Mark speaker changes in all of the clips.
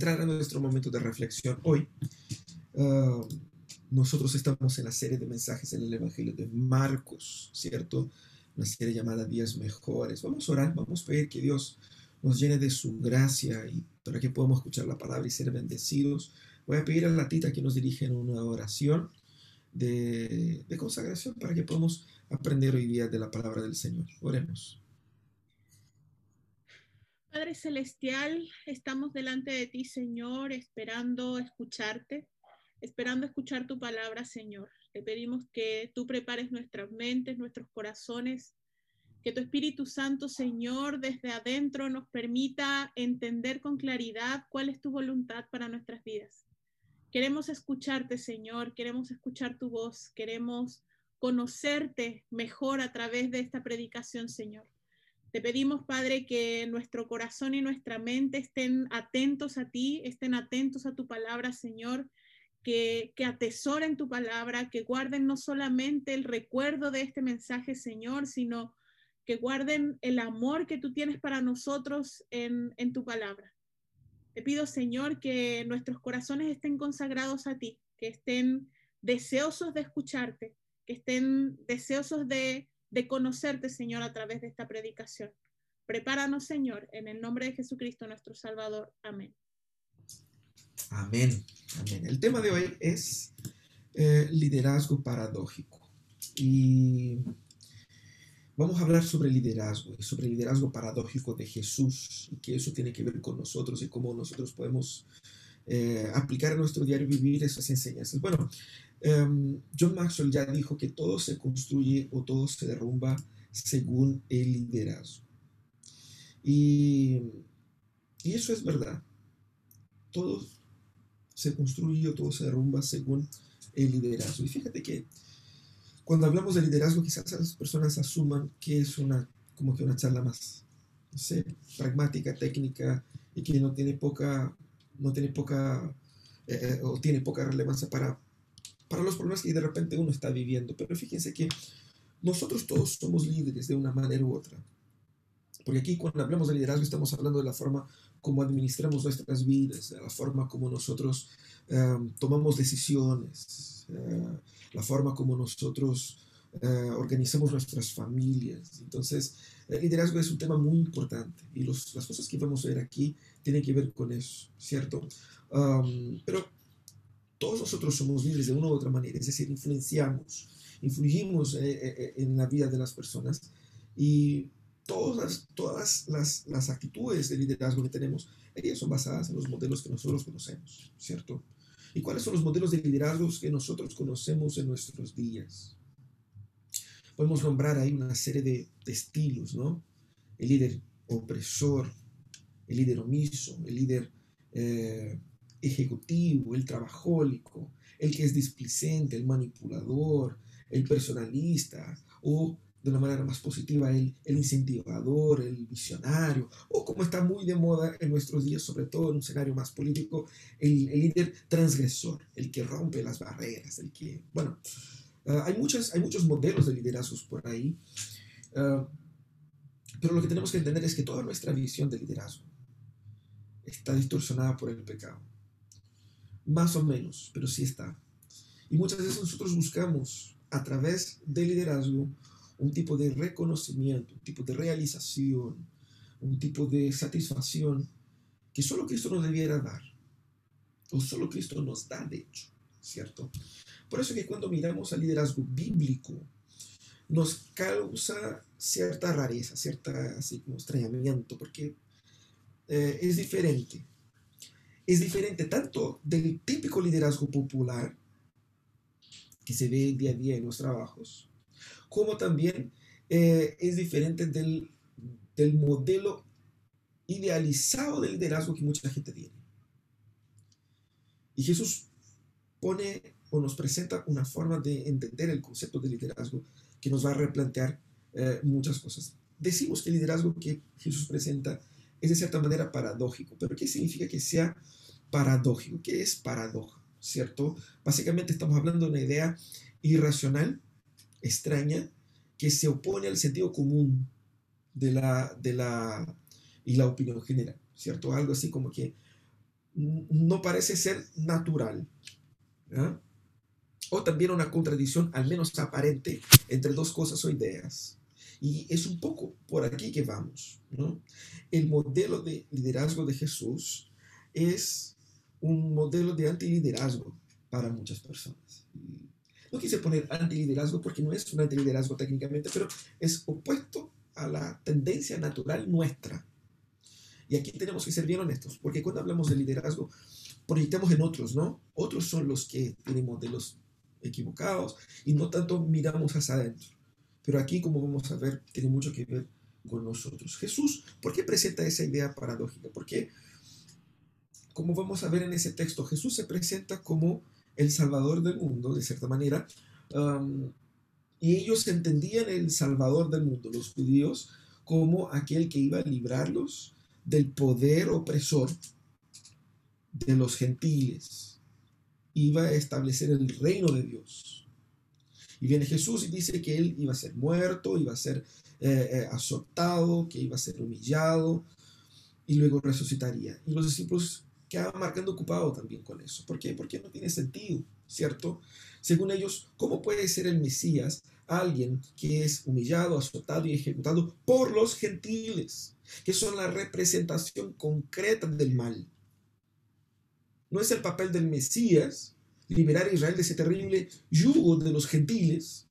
Speaker 1: entrar a nuestro momento de reflexión hoy. Ah, nosotros estamos en la serie de mensajes en el Evangelio de Marcos, ¿cierto? Una serie llamada Días Mejores. Vamos a orar, vamos a pedir que Dios nos llene de su gracia y para que podamos escuchar la palabra y ser bendecidos. Voy a pedir a la tita que nos dirija en una oración de, de consagración para que podamos aprender hoy día de la palabra del Señor. Oremos.
Speaker 2: Padre Celestial, estamos delante de ti, Señor, esperando escucharte, esperando escuchar tu palabra, Señor. Te pedimos que tú prepares nuestras mentes, nuestros corazones, que tu Espíritu Santo, Señor, desde adentro nos permita entender con claridad cuál es tu voluntad para nuestras vidas. Queremos escucharte, Señor, queremos escuchar tu voz, queremos conocerte mejor a través de esta predicación, Señor. Te pedimos, Padre, que nuestro corazón y nuestra mente estén atentos a ti, estén atentos a tu palabra, Señor, que, que atesoren tu palabra, que guarden no solamente el recuerdo de este mensaje, Señor, sino que guarden el amor que tú tienes para nosotros en, en tu palabra. Te pido, Señor, que nuestros corazones estén consagrados a ti, que estén deseosos de escucharte, que estén deseosos de de conocerte, Señor, a través de esta predicación. Prepáranos, Señor, en el nombre de Jesucristo, nuestro Salvador. Amén.
Speaker 1: Amén. Amén. El tema de hoy es eh, liderazgo paradójico. Y vamos a hablar sobre liderazgo, sobre el liderazgo paradójico de Jesús y que eso tiene que ver con nosotros y cómo nosotros podemos eh, aplicar a nuestro diario vivir esas enseñanzas. Bueno, Em, John Maxwell ya dijo que todo se construye o todo se derrumba según el liderazgo. Y, y eso es verdad. Todo se construye o todo se derrumba según el liderazgo. Y fíjate que cuando hablamos de liderazgo, quizás las personas asuman que es una, como que una charla más, no sé, pragmática, técnica, y que no tiene poca, no tiene poca, eh, eh, o tiene poca relevancia para para los problemas que de repente uno está viviendo. Pero fíjense que nosotros todos somos líderes de una manera u otra. Porque aquí cuando hablamos de liderazgo estamos hablando de la forma como administramos nuestras vidas, de la forma como nosotros em, tomamos decisiones, eh, la forma como nosotros eh, organizamos nuestras familias. Entonces, el liderazgo es un tema muy importante y los, las cosas que vamos a ver aquí tienen que ver con eso, ¿cierto? pero todos nosotros somos líderes de una u otra manera, es decir, influenciamos, influimos eh, eh, eh, en la vida de las personas y todas, todas las, las actitudes de liderazgo que tenemos, ellas son basadas en los modelos que nosotros conocemos, ¿cierto? ¿Y cuáles son los modelos de liderazgo que nosotros conocemos en nuestros días? Podemos nombrar ahí una serie de, estilos, ¿no? El líder opresor, el líder omiso, el líder ejecutivo, el trabajólico, el que es displicente, el manipulador, el personalista, o de una manera más positiva, el, el incentivador, el visionario, o como está muy de moda en nuestros días, sobre todo en un escenario más político, el, líder transgresor, el que rompe las barreras, el que, bueno, ah, hay, muchas, hay muchos modelos de liderazgos por ahí, ah, pero lo que tenemos que entender es que toda nuestra visión de liderazgo está distorsionada por el pecado. Más o menos, pero sí está. Y muchas veces nosotros buscamos a través del liderazgo un tipo de reconocimiento, un tipo de realización, un tipo de satisfacción que solo Cristo nos debiera dar, o solo Cristo nos da, de hecho, ¿cierto? Por eso que cuando miramos al liderazgo bíblico, nos causa cierta rareza, cierta así como extrañamiento, porque eh, es diferente es diferente tanto del típico liderazgo popular que se ve día a día en los trabajos, como también eh, es diferente del, del modelo idealizado de liderazgo que mucha gente tiene. Y Jesús pone o nos presenta una forma de entender el concepto de liderazgo que nos va a replantear eh, muchas cosas. Decimos que el liderazgo que Jesús presenta es de cierta manera paradójico, pero ¿qué significa que sea paradójico. ¿Qué es paradoja? ¿Cierto? Básicamente estamos hablando de una idea irracional, extraña, que se opone al sentido común de la, de la, y la opinión general, ¿cierto? Algo así como que no parece ser natural. O también una contradicción, al menos aparente, entre dos cosas o ideas. Y es un poco por aquí que vamos. ¿no? El modelo de liderazgo de Jesús es un modelo de antiliderazgo para muchas personas. No quise poner antiliderazgo porque no es un antiliderazgo técnicamente, pero es opuesto a la tendencia natural nuestra. Y aquí tenemos que ser bien honestos, porque cuando hablamos de liderazgo, proyectamos en otros, ¿no? Otros son los que tienen modelos equivocados y no tanto miramos hacia adentro. Pero aquí, como vamos a ver, tiene mucho que ver con nosotros. Jesús, ¿por qué presenta esa idea paradójica? Porque, como vamos a ver en ese texto, Jesús se presenta como el Salvador del mundo, de cierta manera, y ellos entendían el Salvador del mundo, los judíos, como aquel que iba a librarlos del poder opresor de los gentiles, iba a establecer el reino de Dios. Y viene Jesús y dice que él iba a ser muerto, iba a ser eh, eh, azotado, que iba a ser humillado y luego resucitaría. Y los discípulos quedaban marcando ocupado también con eso. ¿Por qué? Porque no tiene sentido, ¿cierto? Según ellos, ¿cómo puede ser el Mesías alguien que es humillado, azotado y ejecutado por los gentiles, que son la representación concreta del mal? No es el papel del Mesías liberar a Israel de ese terrible yugo de los gentiles.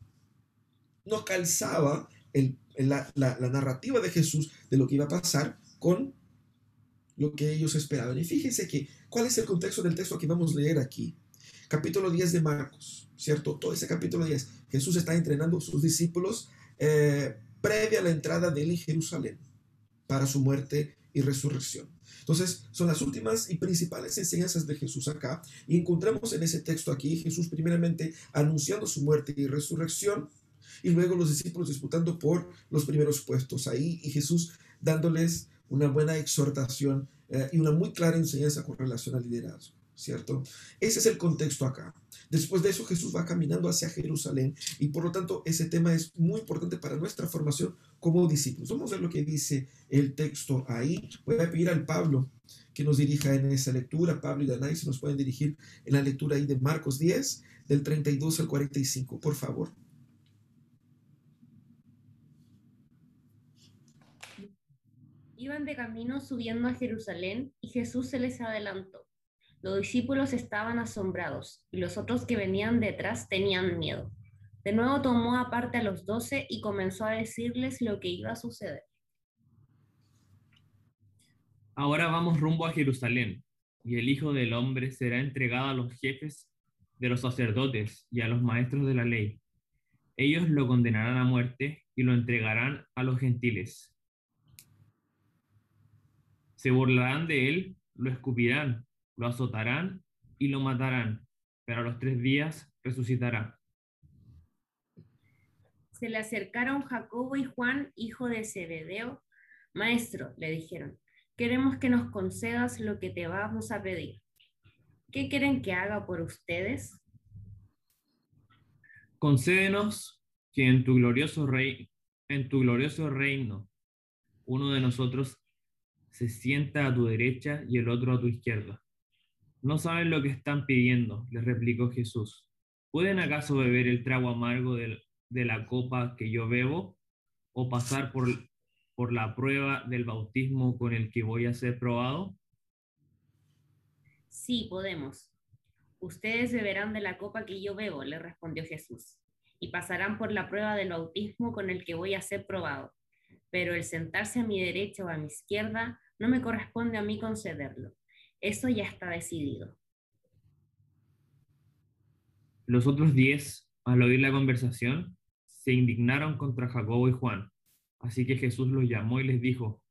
Speaker 1: No calzaba la, la narrativa de Jesús de lo que iba a pasar con lo que ellos esperaban. Y fíjense que, ¿cuál es el contexto del texto que vamos a leer aquí? Capítulo 10 de Marcos, ¿cierto? Todo ese capítulo 10. Jesús está entrenando a sus discípulos eh, previa a la entrada de él en Jerusalén para su muerte y resurrección. Entonces, son las últimas y principales enseñanzas de Jesús acá. Y encontramos en ese texto aquí Jesús primeramente anunciando su muerte y resurrección y luego los discípulos disputando por los primeros puestos ahí y Jesús dándoles una buena exhortación eh, y una muy clara enseñanza con relación al liderazgo, ¿cierto? Ese es el contexto acá. Después de eso Jesús va caminando hacia Jerusalén y por lo tanto ese tema es muy importante para nuestra formación como discípulos. Vamos a ver lo que dice el texto ahí. Voy a pedir al Pablo que nos dirija en esa lectura. Pablo y Danay se nos pueden dirigir en la lectura ahí de Marcos 10, del 32 al 45, por favor.
Speaker 3: Iban de camino subiendo a Jerusalén y Jesús se les adelantó. Los discípulos estaban asombrados y los otros que venían detrás tenían miedo. De nuevo tomó aparte a los doce y comenzó a decirles lo que iba a suceder.
Speaker 4: Ahora vamos rumbo a Jerusalén, y el Hijo del Hombre será entregado a los jefes de los sacerdotes y a los maestros de la ley. Ellos lo condenarán a muerte y lo entregarán a los gentiles se burlarán de él, lo escupirán, lo azotarán y lo matarán, pero a los tres días resucitará.
Speaker 3: Se le acercaron Jacobo y Juan, hijo de Zebedeo. Maestro, le dijeron, queremos que nos concedas lo que te vamos a pedir. ¿Qué quieren que haga por ustedes?
Speaker 4: Concédenos que en tu glorioso rey, en tu glorioso reino, uno de nosotros se sienta a tu derecha y el otro a tu izquierda. No saben lo que están pidiendo, les replicó Jesús. ¿Pueden acaso beber el trago amargo de, la copa que yo bebo o pasar por, por la prueba del bautismo con el que voy a ser probado?
Speaker 3: Sí, podemos. Ustedes beberán de la copa que yo bebo, le respondió Jesús, y pasarán por la prueba del bautismo con el que voy a ser probado. Pero el sentarse a mi derecha o a mi izquierda no me corresponde a mí concederlo. Eso ya está decidido.
Speaker 4: Los otros diez, al oír la conversación, se indignaron contra Jacobo y Juan. Así que Jesús los llamó y les dijo,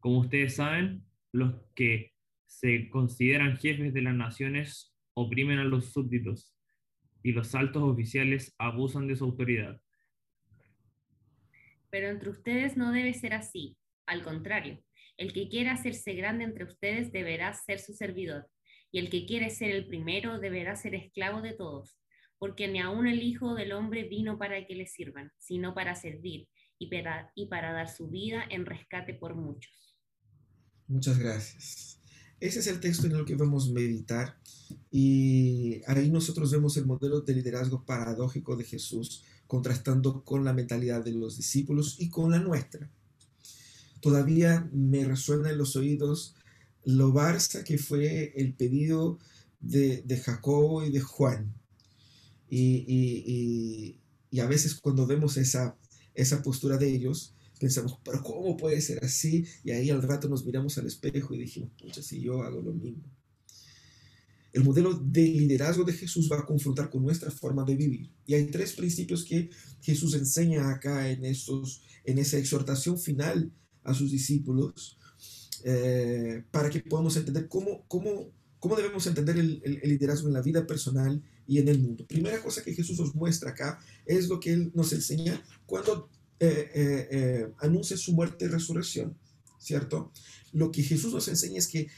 Speaker 4: como ustedes saben, los que se consideran jefes de las naciones oprimen a los súbditos y los altos oficiales abusan de su autoridad.
Speaker 3: Pero entre ustedes no debe ser así, al contrario, el que quiera hacerse grande entre ustedes deberá ser su servidor, y el que quiere ser el primero deberá ser esclavo de todos, porque ni aun el Hijo del Hombre vino para que le sirvan, sino para servir y para, dar su vida en rescate por muchos.
Speaker 1: Muchas gracias. Ese es el texto en el que vamos a meditar y ahí nosotros vemos el modelo de liderazgo paradójico de Jesús contrastando con la mentalidad de los discípulos y con la nuestra. Todavía me resuena en los oídos lo Barça que fue el pedido de, de Jacobo y de Juan. Y, a veces cuando vemos esa, esa postura de ellos, pensamos, pero ¿cómo puede ser así? Y ahí al rato nos miramos al espejo y dijimos, pucha, si yo hago lo mismo. El modelo de liderazgo de Jesús va a confrontar con nuestra forma de vivir. Y hay tres principios que Jesús enseña acá en, estos, en esa exhortación final a sus discípulos eh, para que podamos entender cómo, cómo, cómo debemos entender el, liderazgo en la vida personal y en el mundo. Primera cosa que Jesús nos muestra acá es lo que Él nos enseña cuando eh, eh, anuncia su muerte y resurrección, ¿cierto? Lo que Jesús nos enseña es que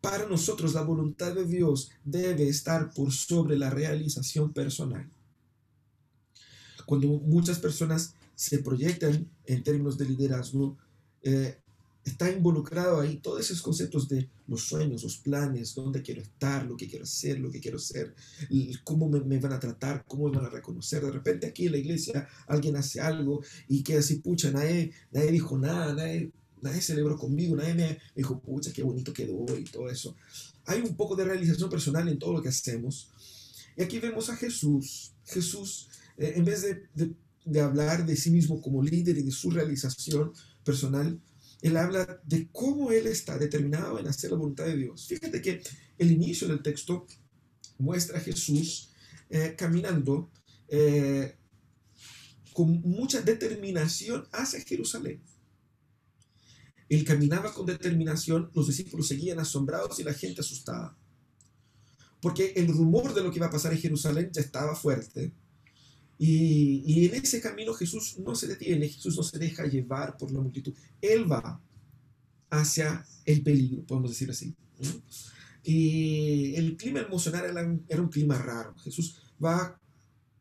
Speaker 1: para nosotros la voluntad de Dios debe estar por sobre la realización personal. Cuando muchas personas se proyectan en términos de liderazgo, eh, está involucrado ahí todos esos conceptos de los sueños, los planes, dónde quiero estar, lo que quiero hacer, lo que quiero ser, cómo me, van a tratar, cómo me van a reconocer. De repente aquí en la iglesia alguien hace algo y queda así, pucha, nadie, nadie dijo nada, nadie, nadie celebró conmigo, nadie me dijo, pucha, qué bonito quedó y todo eso. Hay un poco de realización personal en todo lo que hacemos. Y aquí vemos a Jesús. Jesús, eh, en vez de, de, hablar de sí mismo como líder y de su realización personal, él habla de cómo él está determinado en hacer la voluntad de Dios. Fíjate que el inicio del texto muestra a Jesús eh, caminando eh, con mucha determinación hacia Jerusalén. Él caminaba con determinación, los discípulos seguían asombrados y la gente asustada. Porque el rumor de lo que iba a pasar en Jerusalén ya estaba fuerte. Y, en ese camino Jesús no se detiene, Jesús no se deja llevar por la multitud. Él va hacia el peligro, podemos decir así. Y el clima emocional era, un clima raro. Jesús va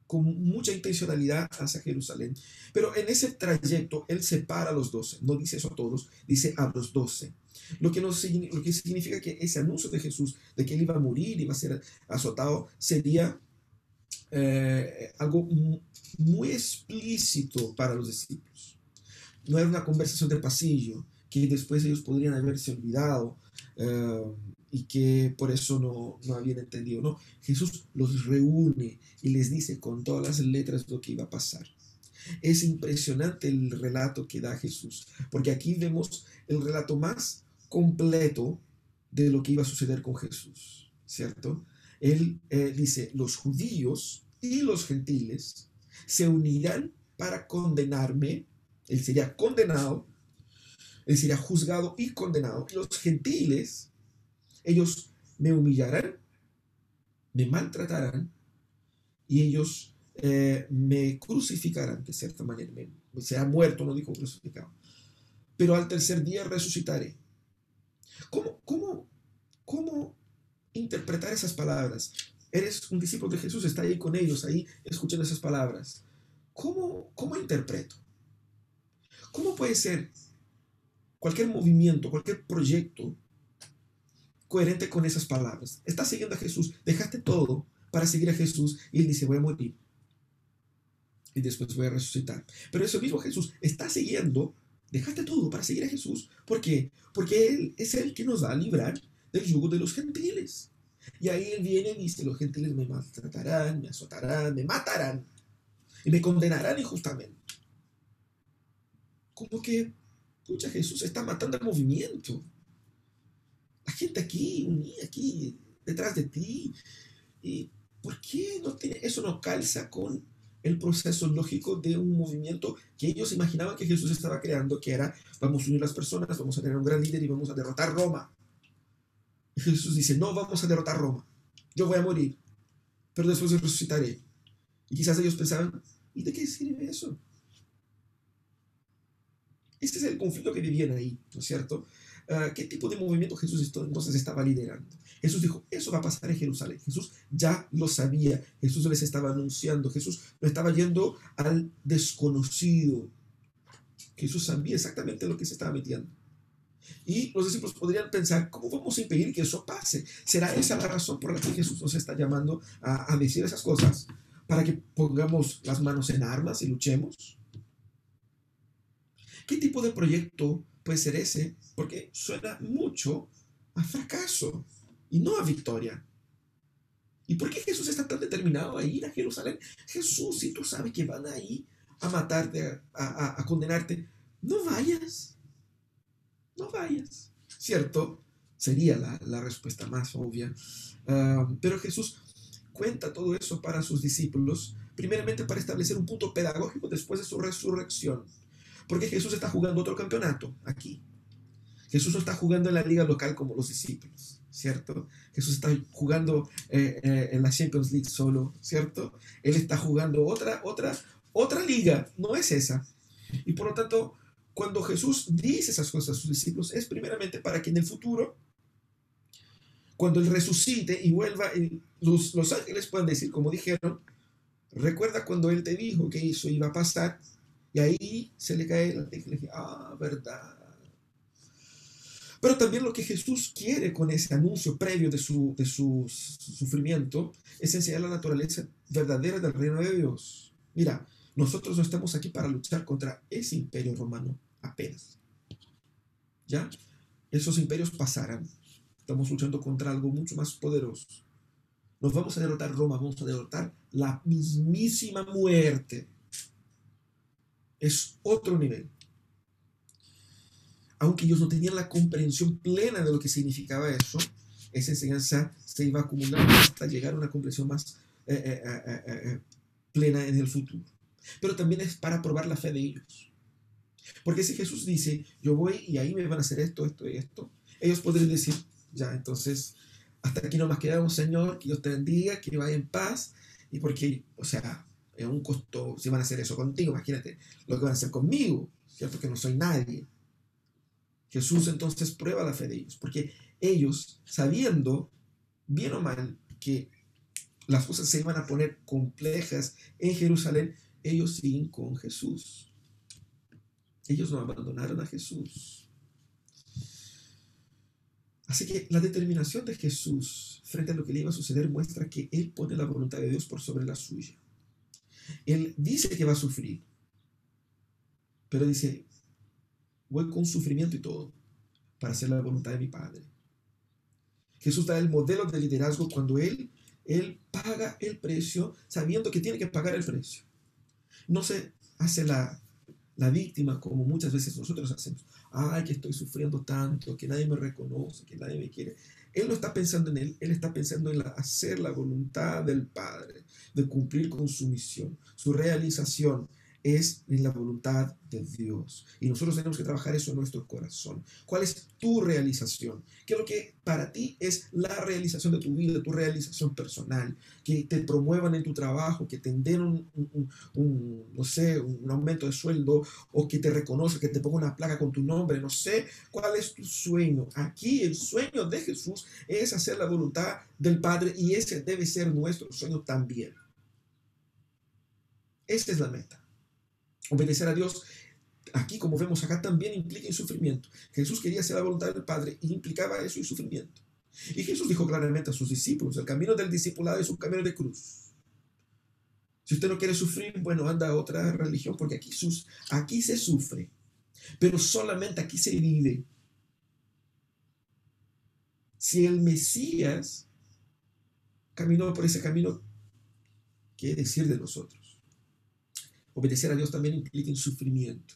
Speaker 1: con mucha intencionalidad hacia Jerusalén. Pero en ese trayecto Él separa a los doce. No dice eso a todos, dice a los doce. Lo lo que significa que ese anuncio de Jesús de que Él iba a morir, iba a ser azotado, sería eh, algo muy explícito para los discípulos. No era una conversación de pasillo que después ellos podrían haberse olvidado. Eh, y que por eso no, no habían entendido. No, Jesús los reúne y les dice con todas las letras lo que iba a pasar. Es impresionante el relato que da Jesús, porque aquí vemos el relato más completo de lo que iba a suceder con Jesús, ¿cierto? Él eh, dice, los judíos y los gentiles se unirán para condenarme, él sería condenado, él sería juzgado y condenado, los gentiles ellos me humillarán, me maltratarán y ellos eh, me crucificarán de cierta manera. Me, muerto, no dijo crucificado. Pero al tercer día resucitaré. ¿Cómo, cómo, cómo interpretar esas palabras? Eres un discípulo de Jesús, está ahí con ellos, ahí escuchando esas palabras. ¿Cómo, cómo interpreto? ¿Cómo puede ser cualquier movimiento, cualquier proyecto coherente con esas palabras. Estás siguiendo a Jesús, dejaste todo para seguir a Jesús y él dice, voy a morir y después voy a resucitar. Pero ese mismo Jesús está siguiendo, dejaste todo para seguir a Jesús. ¿Por qué? Porque Él es el que nos va a librar del yugo de los gentiles. Y ahí Él viene y dice, los gentiles me maltratarán, me azotarán, me matarán y me condenarán injustamente. Como que, escucha, Jesús está matando el movimiento gente aquí, unida aquí, detrás de ti. ¿Y por qué no tiene, eso no calza con el proceso lógico de un movimiento que ellos imaginaban que Jesús estaba creando, que era, vamos a unir las personas, vamos a tener un gran líder y vamos a derrotar Roma. Jesús dice, no vamos a derrotar Roma, yo voy a morir, pero después resucitaré. Y quizás ellos pensaban, ¿y de qué sirve eso? Este es el conflicto que vivían ahí, ¿no es cierto? Ah, ¿Qué tipo de movimiento Jesús entonces estaba liderando? Jesús dijo, eso va a pasar en Jerusalén. Jesús ya lo sabía. Jesús les estaba anunciando. Jesús no estaba yendo al desconocido. Jesús sabía exactamente lo que se estaba metiendo. Y los discípulos podrían pensar, ¿cómo vamos a impedir que eso pase? ¿Será esa la razón por la que Jesús nos está llamando a, decir esas cosas? ¿Para que pongamos las manos en armas y luchemos? ¿Qué tipo de proyecto puede ser ese? Porque suena mucho a fracaso y no a victoria. ¿Y por qué Jesús está tan determinado a ir a Jerusalén? Jesús, si tú sabes que van ahí a matarte, a, condenarte, no vayas. No vayas. ¿Cierto? Sería la, respuesta más obvia. Ah, pero Jesús cuenta todo eso para sus discípulos, primeramente para establecer un punto pedagógico después de su resurrección. Porque Jesús está jugando otro campeonato aquí. Jesús no está jugando en la liga local como los discípulos, ¿cierto? Jesús está jugando eh, eh, en la Champions League solo, ¿cierto? Él está jugando otra, otra, otra liga, no es esa. Y por lo tanto, cuando Jesús dice esas cosas a sus discípulos, es primeramente para que en el futuro, cuando Él resucite y vuelva, los, los ángeles puedan decir, como dijeron, recuerda cuando Él te dijo que eso iba a pasar, y ahí se le cae la tecla y le ah, verdad. Pero también lo que Jesús quiere con ese anuncio previo de su, de su sufrimiento es enseñar la naturaleza verdadera del reino de Dios. Mira, nosotros no estamos aquí para luchar contra ese imperio romano apenas. ¿Ya? Esos imperios pasarán. Estamos luchando contra algo mucho más poderoso. Nos vamos a derrotar Roma, vamos a derrotar la mismísima muerte es otro nivel. Aunque ellos no tenían la comprensión plena de lo que significaba eso, esa enseñanza se iba acumulando hasta llegar a una comprensión más eh, eh, eh, plena en el futuro. Pero también es para probar la fe de ellos. Porque si Jesús dice, yo voy y ahí me van a hacer esto, esto y esto, ellos podrían decir, ya, entonces, hasta aquí no más quedamos, Señor, que Dios te bendiga, que vaya en paz, y porque, o sea, es un costo, si van a hacer eso contigo, imagínate lo que van a hacer conmigo, ¿cierto? Que no soy nadie. Jesús entonces prueba la fe de ellos, porque ellos, sabiendo, bien o mal, que las cosas se iban a poner complejas en Jerusalén, ellos siguen con Jesús. Ellos no abandonaron a Jesús. Así que la determinación de Jesús frente a lo que le iba a suceder muestra que Él pone la voluntad de Dios por sobre la suya. Él dice que va a sufrir, pero dice, voy con sufrimiento y todo para hacer la voluntad de mi Padre. Jesús da el modelo de liderazgo cuando Él, él paga el precio sabiendo que tiene que pagar el precio. No se hace la, la víctima como muchas veces nosotros hacemos. Ay, que estoy sufriendo tanto, que nadie me reconoce, que nadie me quiere. Él no está pensando en él, él está pensando en hacer la voluntad del Padre, de cumplir con su misión, su realización es la voluntad de Dios. Y nosotros tenemos que trabajar eso en nuestro corazón. ¿Cuál es tu realización? ¿Qué es lo que para ti es la realización de tu vida, tu realización personal? Que te promuevan en tu trabajo, que te den un, no sé, un aumento de sueldo o que te reconozca, que te ponga una placa con tu nombre. No sé cuál es tu sueño. Aquí el sueño de Jesús es hacer la voluntad del Padre y ese debe ser nuestro sueño también. Esta es la meta. Obedecer a Dios, aquí como vemos acá, también implica sufrimiento. Jesús quería hacer la voluntad del Padre y implicaba eso y sufrimiento. Y Jesús dijo claramente a sus discípulos, el camino del discipulado es un camino de cruz. Si usted no quiere sufrir, bueno, anda a otra religión, porque aquí, aquí se sufre, pero solamente aquí se vive. Si el Mesías caminó por ese camino, ¿qué decir de nosotros? Obedecer a Dios también implica el sufrimiento.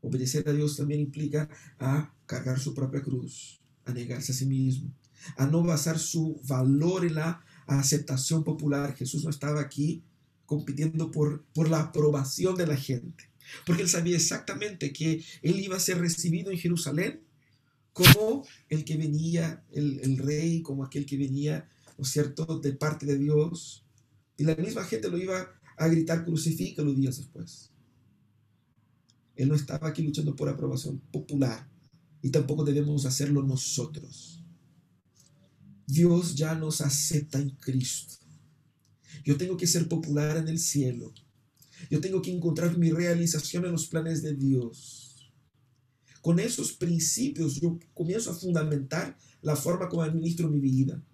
Speaker 1: Obedecer a Dios también implica a cargar su propia cruz, a negarse a sí mismo, a no basar su valor en la aceptación popular. Jesús no estaba aquí compitiendo por, por la aprobación de la gente, porque él sabía exactamente que él iba a ser recibido en Jerusalén como el que venía, el, el rey, como aquel que venía, ¿no es cierto?, de parte de Dios. Y la misma gente lo iba a gritar crucifícalo días después. Él no estaba aquí luchando por aprobación popular y tampoco debemos hacerlo nosotros. Dios ya nos acepta en Cristo. Yo tengo que ser popular en el cielo. Yo tengo que encontrar mi realización en los planes de Dios. con esos principios yo comienzo a fundamentar la forma como administro mi vida.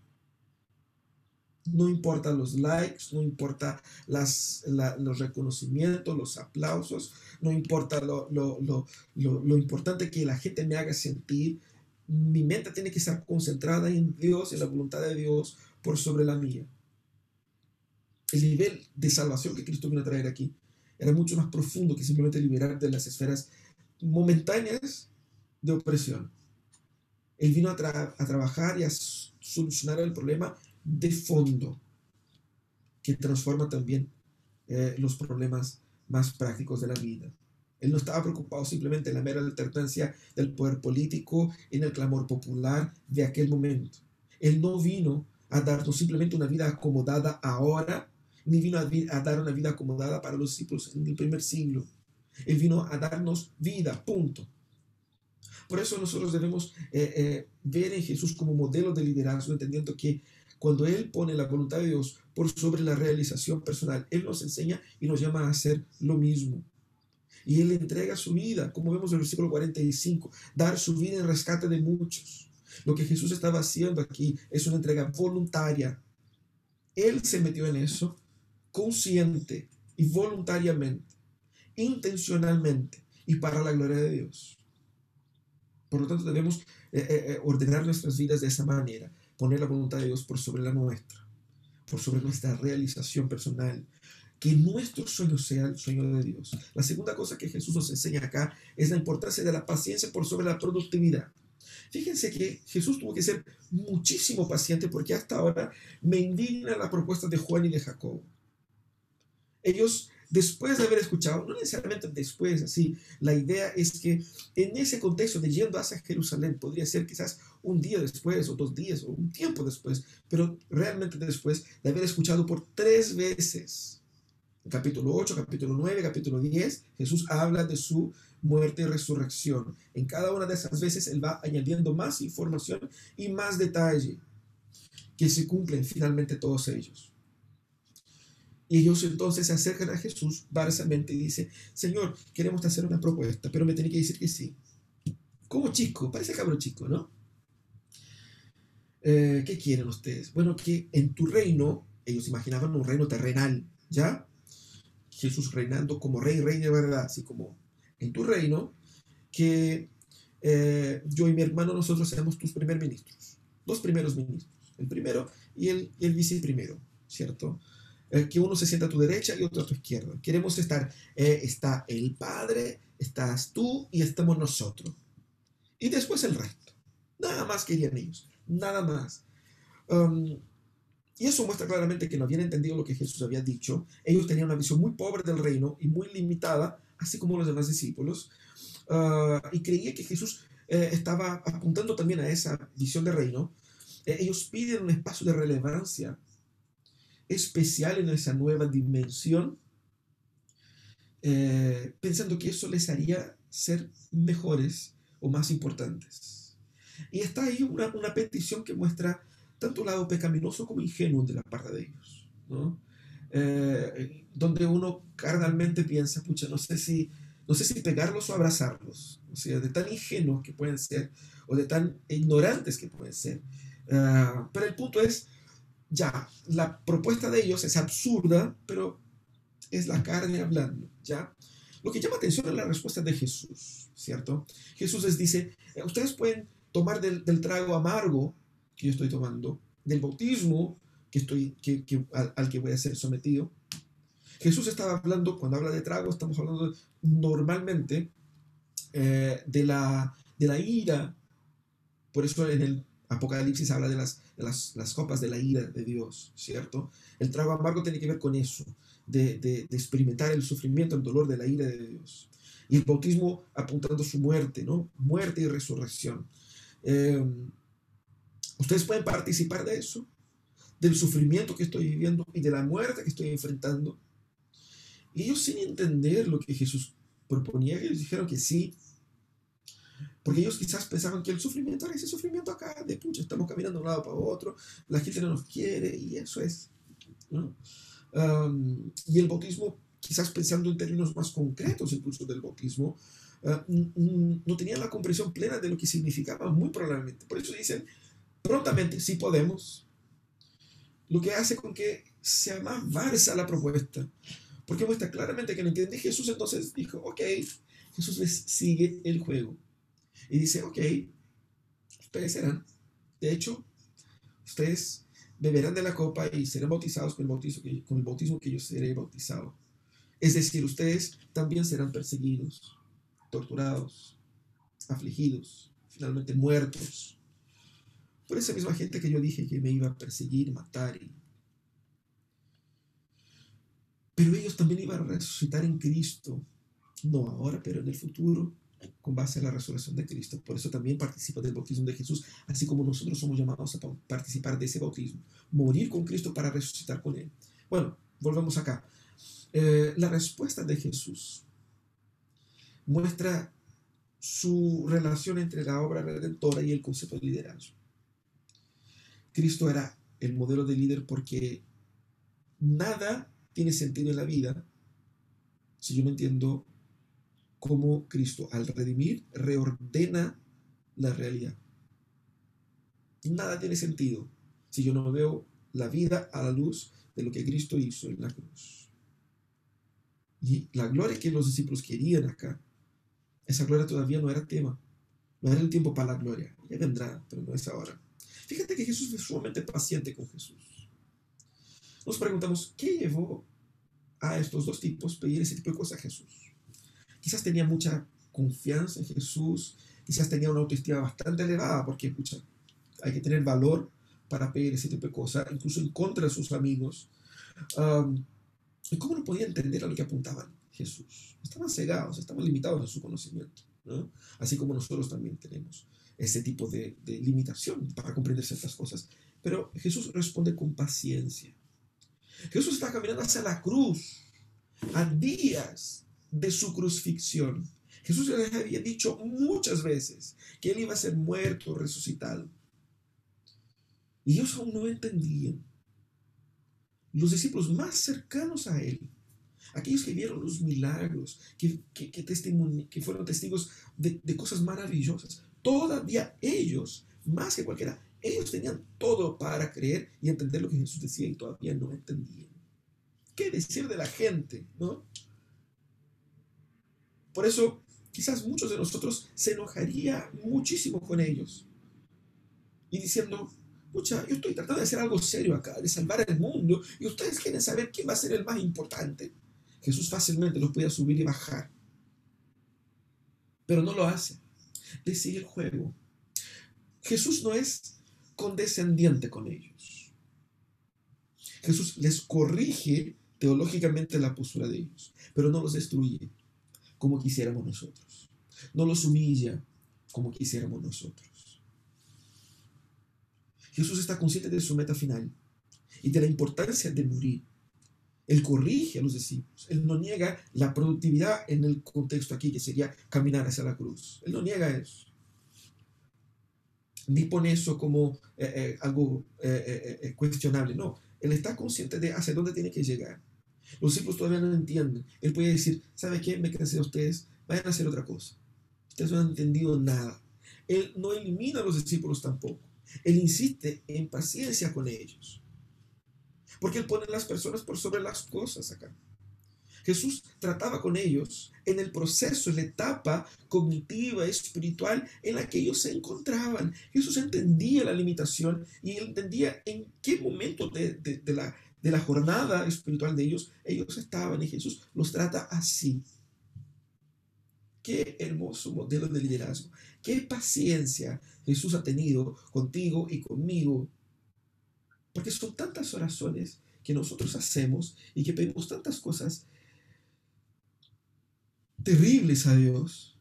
Speaker 1: No importa los likes, no importa las, los reconocimientos, los aplausos, no importa lo, lo, lo, lo, importante que la gente me haga sentir. Mi mente tiene que estar concentrada en Dios, en la voluntad de Dios, por sobre la mía. El nivel de salvación que Cristo vino a traer aquí era mucho más profundo que simplemente liberar de las esferas momentáneas de opresión. Él vino a, a trabajar y a solucionar el problema de fondo, que transforma también eh, los problemas más prácticos de la vida. Él no estaba preocupado simplemente en la mera alternancia del poder político, en el clamor popular de aquel momento. Él no vino a darnos simplemente una vida acomodada ahora, ni vino a, dar una vida acomodada para los discípulos en el primer siglo. Él vino a darnos vida, punto. Por eso nosotros debemos eh, eh, ver en Jesús como modelo de liderazgo, entendiendo que cuando Él pone la voluntad de Dios por sobre la realización personal, Él nos enseña y nos llama a hacer lo mismo. Y Él entrega su vida, como vemos en el versículo 45, dar su vida en rescate de muchos. Lo que Jesús estaba haciendo aquí es una entrega voluntaria. Él se metió en eso consciente y voluntariamente, intencionalmente y para la gloria de Dios. Por lo tanto, debemos eh, eh, eh, ordenar nuestras vidas de esa manera, poner la voluntad de Dios por sobre la nuestra, por sobre nuestra realización personal, que nuestro sueño sea el sueño de Dios. La segunda cosa que Jesús nos enseña acá es la importancia de la paciencia por sobre la productividad. Fíjense que Jesús tuvo que ser muchísimo paciente porque hasta ahora me indigna la propuesta de Juan y de Jacob. Ellos después de haber escuchado, no necesariamente después, así, la idea es que en ese contexto de yendo hacia Jerusalén, podría ser quizás un día después o dos días o un tiempo después, pero realmente después de haber escuchado por tres veces, capítulo 8, capítulo 9, capítulo 10, Jesús habla de su muerte y resurrección. En cada una de esas veces Él va añadiendo más información y más detalle que se cumplen finalmente todos ellos. Y ellos entonces se acercan a Jesús básicamente y dicen, Señor, queremos hacer una propuesta, pero me tiene que decir que sí. Como chico, parece cabrón chico, ¿no? Eh, ¿Qué quieren ustedes? Bueno, que en tu reino, ellos imaginaban un reino terrenal, ¿ya? Jesús reinando como rey, rey de verdad, así como en tu reino, que eh, yo y mi hermano nosotros seamos tus primer ministros, dos primeros ministros, el primero y el, el viceprimero, ¿cierto? Eh, que uno se sienta a tu derecha y otro a tu izquierda. Queremos estar, eh, está el Padre, estás tú y estamos nosotros. Y después el resto. Nada más querían ellos, nada más. Um, y eso muestra claramente que no habían entendido lo que Jesús había dicho. Ellos tenían una visión muy pobre del reino y muy limitada, así como los demás discípulos. Uh, y creía que Jesús eh, estaba apuntando también a esa visión de reino. ellos piden un espacio de relevancia especial en esa nueva dimensión, eh, pensando que eso les haría ser mejores o más importantes. Y está ahí una, una petición que muestra tanto lado pecaminoso como ingenuo de la parte de ellos, ¿no? Eh, donde uno carnalmente piensa, pucha, no sé si, no sé si pegarlos o abrazarlos, o sea, de tan ingenuos que pueden ser, o de tan ignorantes que pueden ser. Ah, pero el punto es, ya, la propuesta de ellos es absurda, pero es la carne hablando, ¿ya? Lo que llama atención es la respuesta de Jesús, ¿cierto? Jesús les dice, eh, ustedes pueden tomar del, trago amargo que yo estoy tomando, del bautismo que estoy, que, al, que voy a ser sometido. Jesús estaba hablando, cuando habla de trago, estamos hablando normalmente eh, de, la, de la ira. Por eso en el Apocalipsis habla de las, copas de la ira de Dios, ¿cierto? El trago amargo tiene que ver con eso, de, experimentar el sufrimiento, el dolor de la ira de Dios. Y el bautismo apuntando su muerte, ¿no? Muerte y resurrección. Em, ustedes pueden participar de eso, del sufrimiento que estoy viviendo y de la muerte que estoy enfrentando. Y ellos sin entender lo que Jesús proponía, ellos dijeron que sí, porque ellos quizás pensaban que el sufrimiento era ese sufrimiento acá, de pucha, estamos caminando de un lado para otro, la gente no nos quiere y eso es. y el bautismo, quizás pensando en términos más concretos incluso del bautismo, ah, no tenían la comprensión plena de lo que significaba, muy probablemente. Por eso dicen, prontamente, si podemos, lo que hace con que sea más varsa la propuesta, porque muestra claramente que no entiende Jesús, entonces dijo, ok, Jesús les sigue el juego. Y dice, ok, ustedes serán, de hecho, ustedes beberán de la copa y serán bautizados con el bautismo que, yo seré bautizado. Es decir, ustedes también serán perseguidos, torturados, afligidos, finalmente muertos. Por esa misma gente que yo dije que me iba a perseguir, matar. Pero ellos también iban a resucitar en Cristo, no ahora, pero en el futuro, con base a la resurrección de Cristo. Por eso también participa del bautismo de Jesús, así como nosotros somos llamados a participar de ese bautismo, morir con Cristo para resucitar con Él. Bueno, volvemos acá. Eh, la respuesta de Jesús muestra su relación entre la obra redentora y el concepto de liderazgo. Cristo era el modelo de líder porque nada tiene sentido en la vida si yo no entiendo cómo Cristo al redimir reordena la realidad. Nada tiene sentido si yo no veo la vida a la luz de lo que Cristo hizo en la cruz. Y la gloria que los discípulos querían acá, esa gloria todavía no era tema. No era el tiempo para la gloria. Ya vendrá, pero no es ahora. Fíjate que Jesús fue sumamente paciente con Jesús. Nos preguntamos, ¿qué llevó a estos dos tipos pedir ese tipo de cosas a Jesús? Quizás tenía mucha confianza en Jesús, quizás tenía una autoestima bastante elevada, porque escucha, hay que tener valor para pedir ese tipo de cosas, incluso en contra de sus amigos. ¿Y cómo no podía entender a lo que apuntaban Jesús? Estaban cegados, estaban limitados en su conocimiento, ¿no? así como nosotros también tenemos ese tipo de, de limitación para comprender ciertas cosas. Pero Jesús responde con paciencia. Jesús está caminando hacia la cruz a días de su crucifixión. Jesús les había dicho muchas veces que él iba a ser muerto, resucitado. Y ellos aún no entendían los discípulos más cercanos a Él, aquellos que vieron los milagros, que, que, que fueron testigos de, de cosas maravillosas, todavía ellos, más que cualquiera, ellos tenían todo para creer y entender lo que Jesús decía y todavía no entendían. ¿Qué decir de la gente? ¿no? Por eso, quizás muchos de nosotros se enojaría muchísimo con ellos y diciendo, Pucha, yo estoy tratando de hacer algo serio acá, de salvar el mundo, y ustedes quieren saber quién va a ser el más importante. Jesús fácilmente los podía subir y bajar, pero no lo hace. Le sigue el juego. Jesús no es condescendiente con ellos. Jesús les corrige teológicamente la postura de ellos, pero no los destruye como quisiéramos nosotros. No los humilla como quisiéramos nosotros. Jesús está consciente de su meta final y de la importancia de morir. Él corrige a los discípulos. Él no niega la productividad en el contexto aquí, que sería caminar hacia la cruz. Él no niega eso. Ni pone eso como eh, eh, algo eh, cuestionable. No, él está consciente de hacia dónde tiene que llegar. Los discípulos todavía no entienden. Él puede decir, ¿sabe qué? Me cansé de ustedes. Vayan a hacer otra cosa. Ustedes no han entendido nada. Él no elimina a los discípulos tampoco. Él insiste en paciencia con ellos. Porque Él pone las personas por sobre las cosas acá. Jesús trataba con ellos en el proceso, en la etapa cognitiva, espiritual en la que ellos se encontraban. Jesús entendía la limitación y entendía en qué momento de, la, de la jornada espiritual de ellos ellos estaban y Jesús los trata así. Qué hermoso modelo de liderazgo. Qué paciencia Jesús ha tenido contigo y conmigo. Porque son tantas oraciones que nosotros hacemos y que pedimos tantas cosas terribles a Dios,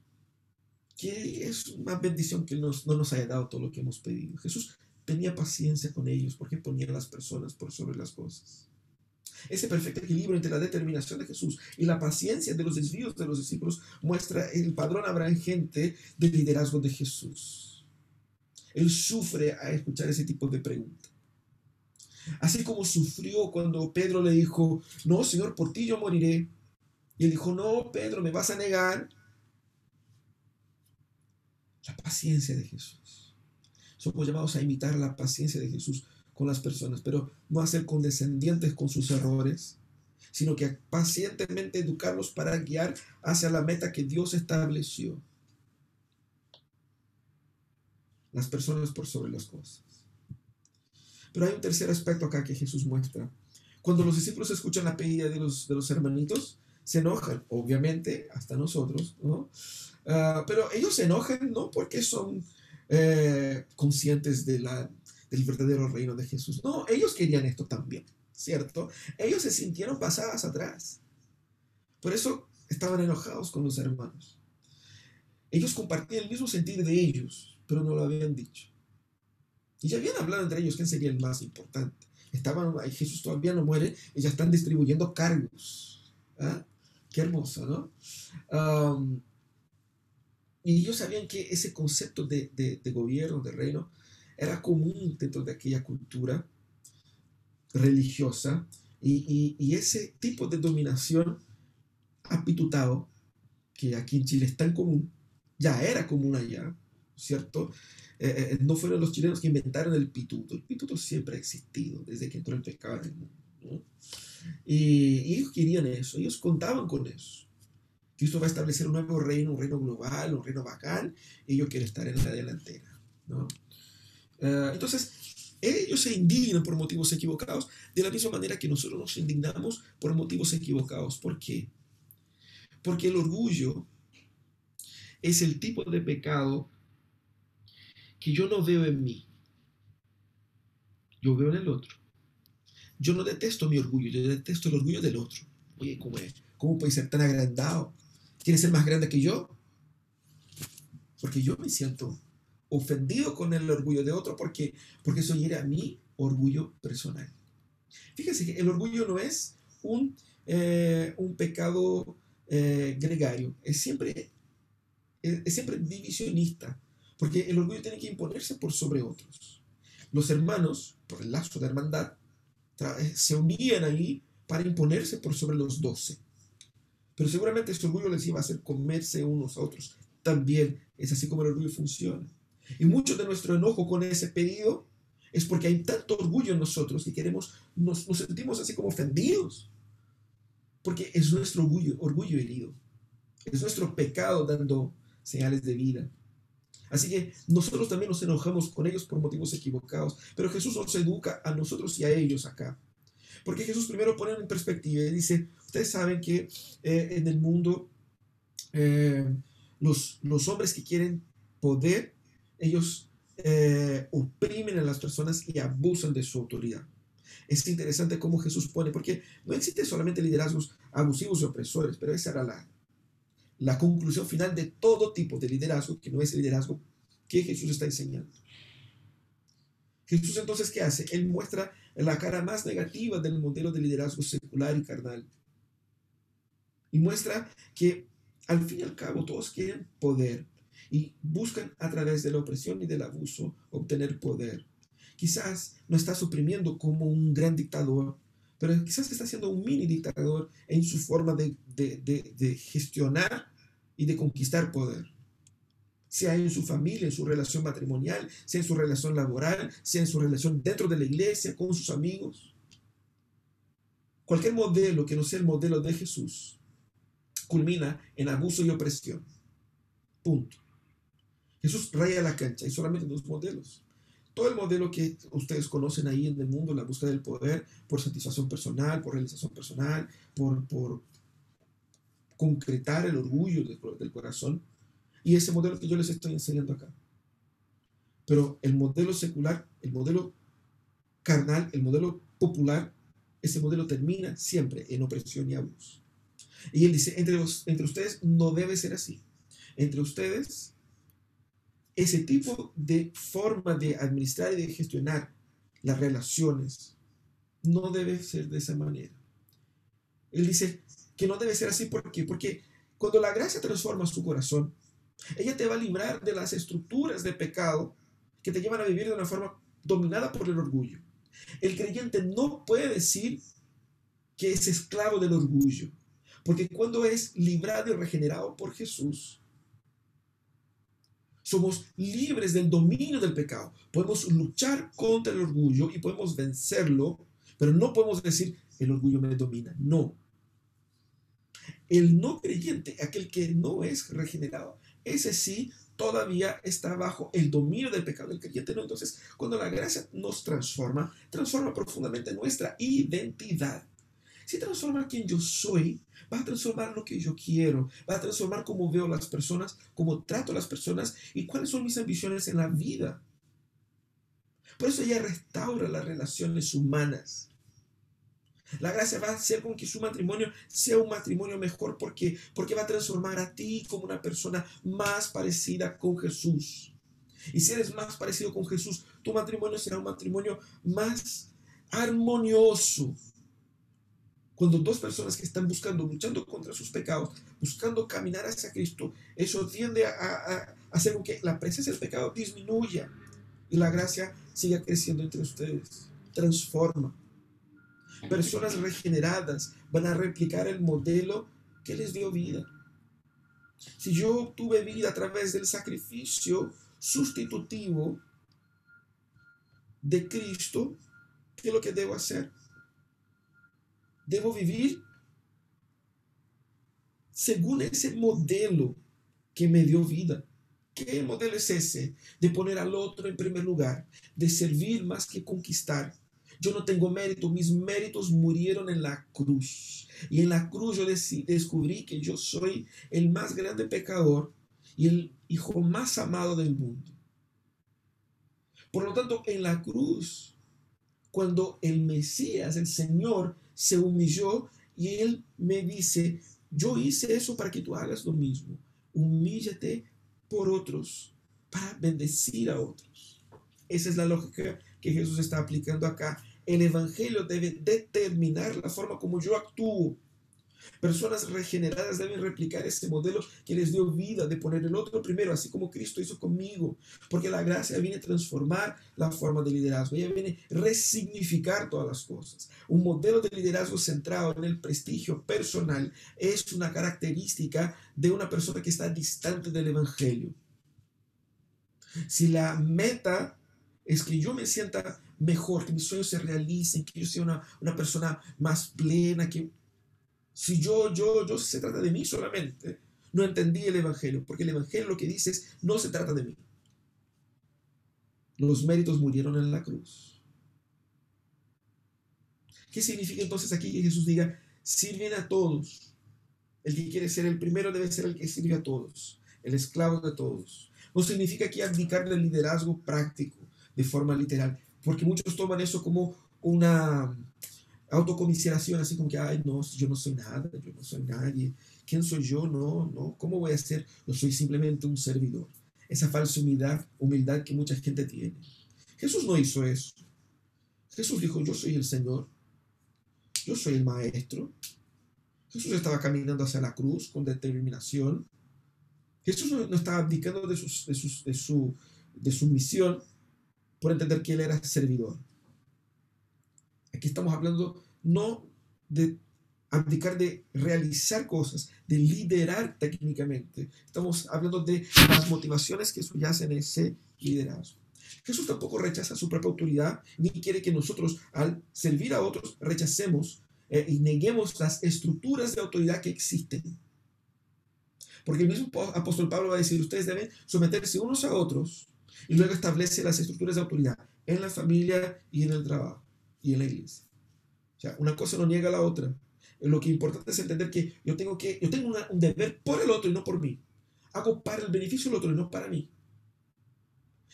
Speaker 1: que es una bendición que no nos haya dado todo lo que hemos pedido. Jesús tenía paciencia con ellos porque ponía a las personas por sobre las cosas. Ese perfecto equilibrio entre la determinación de Jesús y la paciencia de los desvíos de los discípulos muestra el padrón abrangente del liderazgo de Jesús. Él sufre a escuchar ese tipo de preguntas. Así como sufrió cuando Pedro le dijo, no, Señor, por ti yo moriré. Y él dijo, no, Pedro, me vas a negar. La paciencia de Jesús. Somos llamados a imitar la paciencia de Jesús con las personas, pero no a ser condescendientes con sus errores, sino que pacientemente educarlos para guiar hacia la meta que Dios estableció. Las personas por sobre las cosas. Pero hay un tercer aspecto acá que Jesús muestra. Cuando los discípulos escuchan la pedida de los, hermanitos, se enojan, obviamente, hasta nosotros, ¿no? Ah, pero ellos se enojan no porque son eh, conscientes de la, del verdadero reino de Jesús. No, ellos querían esto también, ¿cierto? Ellos se sintieron pasadas atrás. Por eso estaban enojados con los hermanos. Ellos compartían el mismo sentir de ellos, pero no lo habían dicho. Y ya habían hablado entre ellos quién sería el más importante. Estaban, Jesús todavía no muere y ya están distribuyendo cargos. ¿ah? Qué hermoso, ¿no? Y ellos sabían que ese concepto de, de, gobierno, de reino, era común dentro de aquella cultura religiosa y, y, ese tipo de dominación apitutado, que aquí en Chile es tan común, ya era común allá, ¿cierto? Eh, eh, no fueron los chilenos que inventaron el pituto. El pituto siempre ha existido desde que entró el pecado en el mundo. Y, ellos querían eso, ellos contaban con eso. Cristo va a establecer un nuevo reino, un reino global, un reino bacán, y yo quiero estar en la delantera. ¿no? Eh, entonces, ellos se indignan por motivos equivocados, de la misma manera que nosotros nos indignamos por motivos equivocados. ¿Por qué? Porque el orgullo es el tipo de pecado que yo no veo en mí. Yo veo en el otro. Yo no detesto mi orgullo, yo detesto el orgullo del otro. Oye, ¿cómo, es? ¿cómo puede ser tan agrandado? ¿Quiere ser más grande que yo? Porque yo me siento ofendido con el orgullo de otro porque, porque eso hiere a mi orgullo personal. Fíjense que el orgullo no es un, eh, un pecado eh, gregario, es siempre, es siempre divisionista. Porque el orgullo tiene que imponerse por sobre otros. Los hermanos, por el lazo de hermandad, se unían ahí para imponerse por sobre los doce. Pero seguramente este orgullo les iba a hacer comerse unos a otros. También es así como el orgullo funciona. Y mucho de nuestro enojo con ese pedido es porque hay tanto orgullo en nosotros que queremos, nos, nos sentimos así como ofendidos. Porque es nuestro orgullo, orgullo herido. Es nuestro pecado dando señales de vida. Así que nosotros también nos enojamos con ellos por motivos equivocados, pero Jesús nos educa a nosotros y a ellos acá. Porque Jesús primero pone en perspectiva y dice, ustedes saben que eh, en el mundo eh, los, los hombres que quieren poder, ellos eh, oprimen a las personas y abusan de su autoridad. Es interesante cómo Jesús pone, porque no existen solamente liderazgos abusivos y opresores, pero esa era la, la conclusión final de todo tipo de liderazgo, que no es el liderazgo que Jesús está enseñando. Jesús entonces, ¿qué hace? Él muestra la cara más negativa del modelo de liderazgo secular y carnal. Y muestra que al fin y al cabo todos quieren poder y buscan a través de la opresión y del abuso obtener poder. Quizás no está suprimiendo como un gran dictador, pero quizás está siendo un mini dictador en su forma de, de, gestionar y de conquistar poder. Sea en su familia, en su relación matrimonial, sea en su relación laboral, sea en su relación dentro de la iglesia, con sus amigos. Cualquier modelo que no sea el modelo de Jesús culmina en abuso y opresión. Punto. Jesús raya la cancha y solamente dos modelos todo el modelo que ustedes conocen ahí en el mundo, la búsqueda del poder por satisfacción personal, por realización personal, por, por concretar el orgullo del, del corazón. Y ese modelo que yo les estoy enseñando acá. Pero el modelo secular, el modelo carnal, el modelo popular, ese modelo termina siempre en opresión y abuso. Y él dice, entre, los, entre ustedes no debe ser así. Entre ustedes ese tipo de forma de administrar y de gestionar las relaciones no debe ser de esa manera. Él dice que no debe ser así ¿por porque cuando la gracia transforma su corazón, ella te va a librar de las estructuras de pecado que te llevan a vivir de una forma dominada por el orgullo. El creyente no puede decir que es esclavo del orgullo, porque cuando es librado y regenerado por Jesús, Somos libres del dominio del pecado. Podemos luchar contra el orgullo y podemos vencerlo, pero no podemos decir el orgullo me domina. No. El no creyente, aquel que no es regenerado, ese sí todavía está bajo el dominio del pecado del creyente. ¿no? Entonces, cuando la gracia nos transforma, transforma profundamente nuestra identidad. Si transforma quien yo soy, va a transformar lo que yo quiero, va a transformar cómo veo las personas, cómo trato a las personas y cuáles son mis ambiciones en la vida. Por eso ella restaura las relaciones humanas. La gracia va a hacer con que su matrimonio sea un matrimonio mejor porque, porque va a transformar a ti como una persona más parecida con Jesús. Y si eres más parecido con Jesús, tu matrimonio será un matrimonio más armonioso. Cuando dos personas que están buscando, luchando contra sus pecados, buscando caminar hacia Cristo, eso tiende a, a hacer con que la presencia del pecado disminuya y la gracia siga creciendo entre ustedes. Transforma. Personas regeneradas van a replicar el modelo que les dio vida. Si yo tuve vida a través del sacrificio sustitutivo de Cristo, ¿qué es lo que debo hacer? Debo vivir según ese modelo que me dio vida. ¿Qué modelo es ese? De poner al otro en primer lugar, de servir más que conquistar, yo no tengo mérito, mis méritos murieron en la cruz. Y en la cruz yo descubrí que yo soy el más grande pecador y el hijo más amado del mundo. Por lo tanto, en la cruz, cuando el Mesías, el Señor, se humilló y Él me dice, yo hice eso para que tú hagas lo mismo. Humíllate por otros, para bendecir a otros. Esa es la lógica que Jesús está aplicando acá el Evangelio debe determinar la forma como yo actúo. Personas regeneradas deben replicar ese modelo que les dio vida, de poner el otro primero, así como Cristo hizo conmigo. Porque la gracia viene a transformar la forma de liderazgo, ella viene a resignificar todas las cosas. Un modelo de liderazgo centrado en el prestigio personal es una característica de una persona que está distante del Evangelio. Si la meta es que yo me sienta mejor, que mis sueños se realicen, que yo sea una, una persona más plena, que si yo, yo, yo, se trata de mí solamente, no entendí el Evangelio, porque el Evangelio lo que dice es, no se trata de mí. Los méritos murieron en la cruz. ¿Qué significa entonces aquí que Jesús diga, sirven a todos? El que quiere ser el primero debe ser el que sirve a todos, el esclavo de todos. No significa aquí abdicar del liderazgo práctico de forma literal, porque muchos toman eso como una autocomiseración, así como que, ay, no, yo no soy nada, yo no soy nadie, ¿quién soy yo? No, no, ¿cómo voy a ser? Yo soy simplemente un servidor. Esa falsa humildad, humildad que mucha gente tiene. Jesús no hizo eso. Jesús dijo, yo soy el Señor, yo soy el Maestro. Jesús estaba caminando hacia la cruz con determinación. Jesús no, estaba abdicando de, sus, de, sus, de, su, de su misión, por entender que él era servidor. Aquí estamos hablando no de abdicar de realizar cosas, de liderar técnicamente. Estamos hablando de las motivaciones que subyacen ese liderazgo. Jesús tampoco rechaza su propia autoridad, ni quiere que nosotros al servir a otros rechacemos eh, y neguemos las estructuras de autoridad que existen. Porque el mismo apóstol Pablo va a decir, ustedes deben someterse unos a otros y luego establece las estructuras de autoridad en la familia y en el trabajo y en la iglesia. O sea, una cosa no niega a la otra. Lo que es importante es entender que yo tengo, que, yo tengo un deber por el otro y no por mí. Hago para el beneficio del otro y no para mí.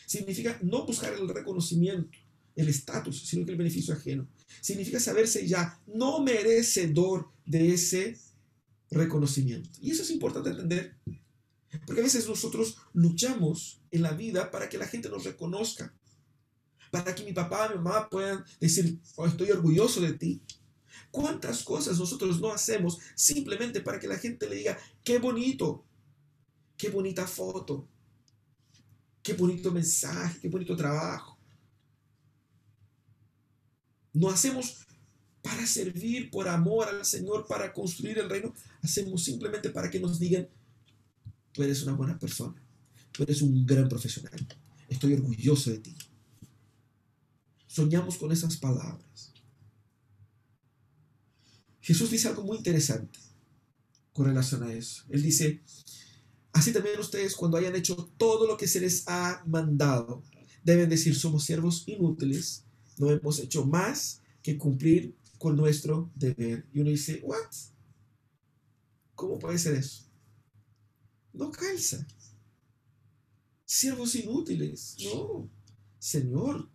Speaker 1: Significa no buscar el reconocimiento, el estatus, sino que el beneficio ajeno. Significa saberse ya no merecedor de ese reconocimiento. Y eso es importante entender porque a veces nosotros luchamos en la vida para que la gente nos reconozca, para que mi papá, mi mamá puedan decir, oh, estoy orgulloso de ti. ¿Cuántas cosas nosotros no hacemos simplemente para que la gente le diga, qué bonito, qué bonita foto, qué bonito mensaje, qué bonito trabajo? No hacemos para servir por amor al Señor, para construir el reino, hacemos simplemente para que nos digan, tú eres una buena persona, tú eres un gran profesional. Estoy orgulloso de ti. Soñamos con esas palabras. Jesús dice algo muy interesante con relación a eso. Él dice, así también ustedes cuando hayan hecho todo lo que se les ha mandado, deben decir, somos siervos inútiles, no hemos hecho más que cumplir con nuestro deber. Y uno dice, ¿what? ¿Cómo puede ser eso? No calza. Siervos inútiles. No, Señor.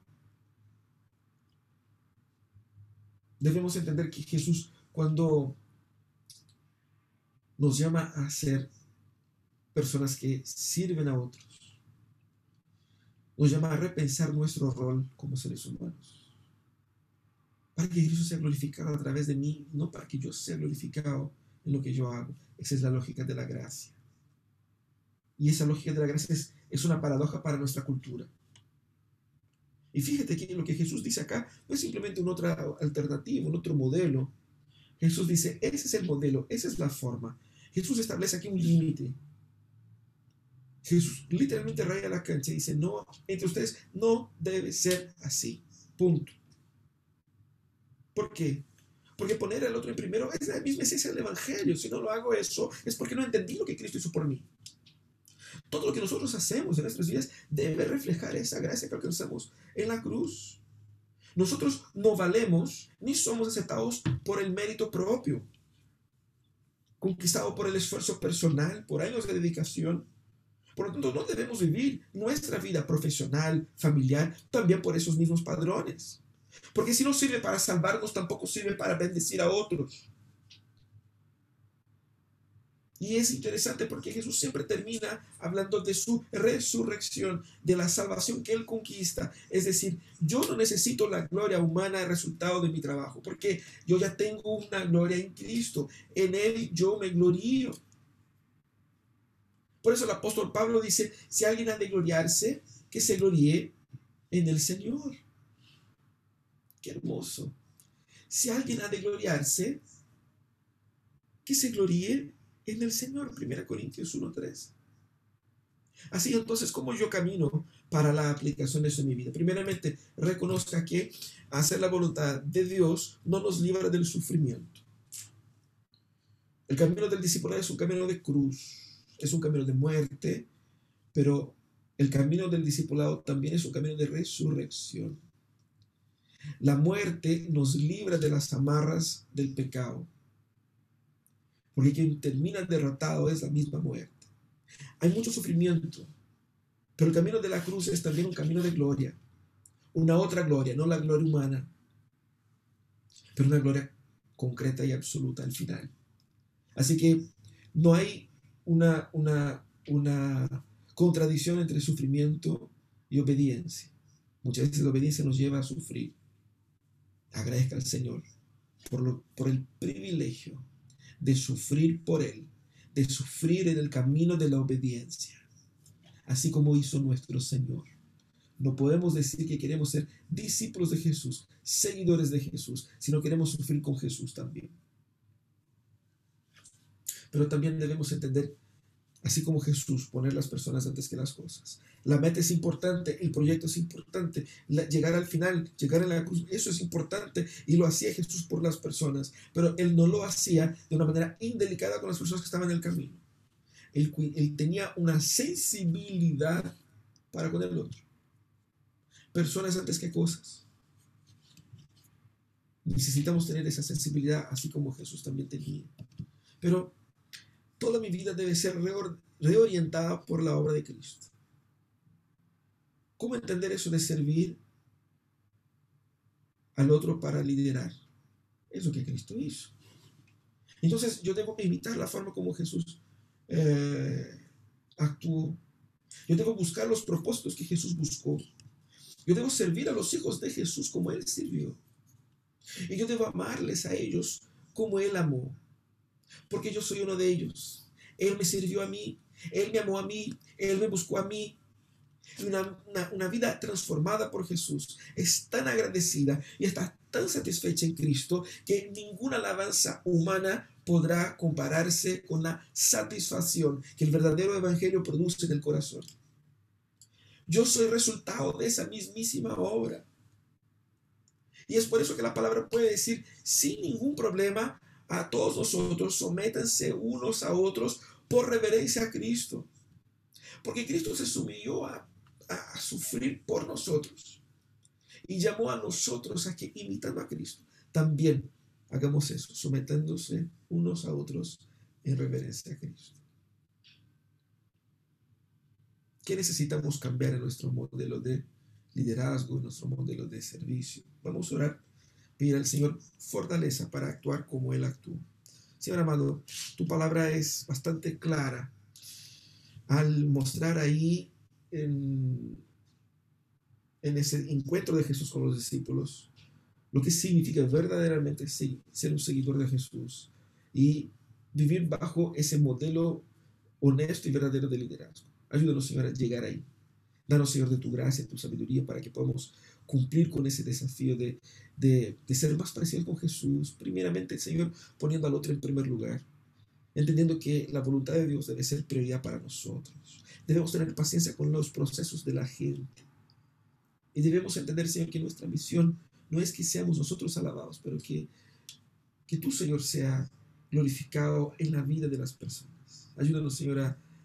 Speaker 1: Debemos entender que Jesús cuando nos llama a ser personas que sirven a otros, nos llama a repensar nuestro rol como seres humanos. Para que Cristo sea glorificado a través de mí, no para que yo sea glorificado en lo que yo hago. Esa es la lógica de la gracia. Y esa lógica de la gracia es, una paradoja para nuestra cultura. Y fíjate que lo que Jesús dice acá no es simplemente una otra alternativa, un otro modelo. Jesús dice, ese es el modelo, esa es la forma. Jesús establece aquí un límite. Jesús literalmente raya la cancha y dice, no, entre ustedes no debe ser así. Punto. ¿Por qué? Porque poner al otro en primero es la misma esencia del Evangelio. Si no lo hago eso, es porque no entendí lo que Cristo hizo por mí. Todo lo que nosotros hacemos en nuestras vidas debe reflejar esa gracia que alcanzamos en la cruz. Nosotros no valemos ni somos aceptados por el mérito propio, conquistado por el esfuerzo personal, por años de dedicación. Por lo tanto, no debemos vivir nuestra vida profesional, familiar, también por esos mismos padrones. Porque si no sirve para salvarnos, tampoco sirve para bendecir a otros. Y es interesante porque Jesús siempre termina hablando de su resurrección, de la salvación que Él conquista. Es decir, yo no necesito la gloria humana resultado de mi trabajo, porque yo ya tengo una gloria en Cristo. En Él yo me glorío. Por eso el apóstol Pablo dice, si alguien ha de gloriarse, que se gloríe en el Señor. Qué hermoso. Si alguien ha de gloriarse, que se gloríe en el Señor. 1 Corintios 1.3. Así entonces, ¿cómo yo camino para la aplicación de eso en mi vida? Primeramente, reconozca que hacer la voluntad de Dios no nos libra del sufrimiento. El camino del discipulado es un camino de cruz, es un camino de muerte, pero el camino del discipulado también es un camino de resurrección. La muerte nos libra de las amarras del pecado porque quien termina derrotado es la misma muerte. Hay mucho sufrimiento, pero el camino de la cruz es también un camino de gloria, una otra gloria, no la gloria humana, pero una gloria concreta y absoluta al final. Así que no hay una, una, una contradicción entre sufrimiento y obediencia. Muchas veces la obediencia nos lleva a sufrir. Agradezca al Señor por, lo, por el privilegio de sufrir por Él, de sufrir en el camino de la obediencia, así como hizo nuestro Señor. No podemos decir que queremos ser discípulos de Jesús, seguidores de Jesús, sino queremos sufrir con Jesús también. Pero también debemos entender así como Jesús, poner las personas antes que las cosas. La meta es importante, el proyecto es importante, llegar al final, llegar a la cruz, eso es importante y lo hacía Jesús por las personas, pero él no lo hacía de una manera indelicada con las personas que estaban en el camino. Él, tenía una sensibilidad para con el otro. Personas antes que cosas. Necesitamos tener esa sensibilidad así como Jesús también tenía. Pero toda mi vida debe ser reorientada por la obra de Cristo. ¿Cómo entender eso de servir al otro para liderar? Es lo que Cristo hizo. Entonces yo debo imitar la forma como Jesús eh, actuó. Yo debo buscar los propósitos que Jesús buscó. Yo debo servir a los hijos de Jesús como Él sirvió. Y yo debo amarles a ellos como Él amó porque yo soy uno de ellos. Él me sirvió a mí, Él me amó a mí, Él me buscó a mí. Una, una, vida transformada por Jesús es tan agradecida y está tan satisfecha en Cristo que ninguna alabanza humana podrá compararse con la satisfacción que el verdadero evangelio produce en el corazón. Yo soy resultado de esa mismísima obra. Y es por eso que la palabra puede decir sin ningún problema a todos nosotros, sométanse unos a otros por reverencia a Cristo. Porque Cristo se sumió a, a sufrir por nosotros y llamó a nosotros a que, imitando a Cristo, también hagamos eso, sometiéndose unos a otros en reverencia a Cristo. ¿Qué necesitamos cambiar en nuestro modelo de liderazgo, en nuestro modelo de servicio? Vamos a orar, pedir al Señor fortaleza para actuar como Él actúa. Señor amado, tu palabra es bastante clara al mostrar ahí en, en ese encuentro de Jesús con los discípulos lo que significa verdaderamente ser un seguidor de Jesús y vivir bajo ese modelo honesto y verdadero de liderazgo. Ayúdanos, Señor, a llegar ahí. Danos, Señor, de tu gracia, tu sabiduría, para que podamos cumplir con ese desafío de, de, ser más parecidos con Jesús. Primeramente, Señor, poniendo al otro en primer lugar. Entendiendo que la voluntad de Dios debe ser prioridad para nosotros. Debemos tener paciencia con los procesos de la gente. Y debemos entender, Señor, que nuestra misión no es que seamos nosotros alabados, pero que, que tú, Señor, sea glorificado en la vida de las personas. Ayúdanos, Señor,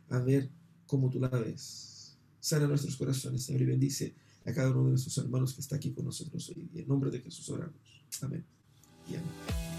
Speaker 1: a, ver cómo tú la ves. Sana nuestros corazones, Señor, y bendice a cada uno de nuestros hermanos que está aquí con nosotros hoy. En nombre de Jesús oramos. Amén. Y amén.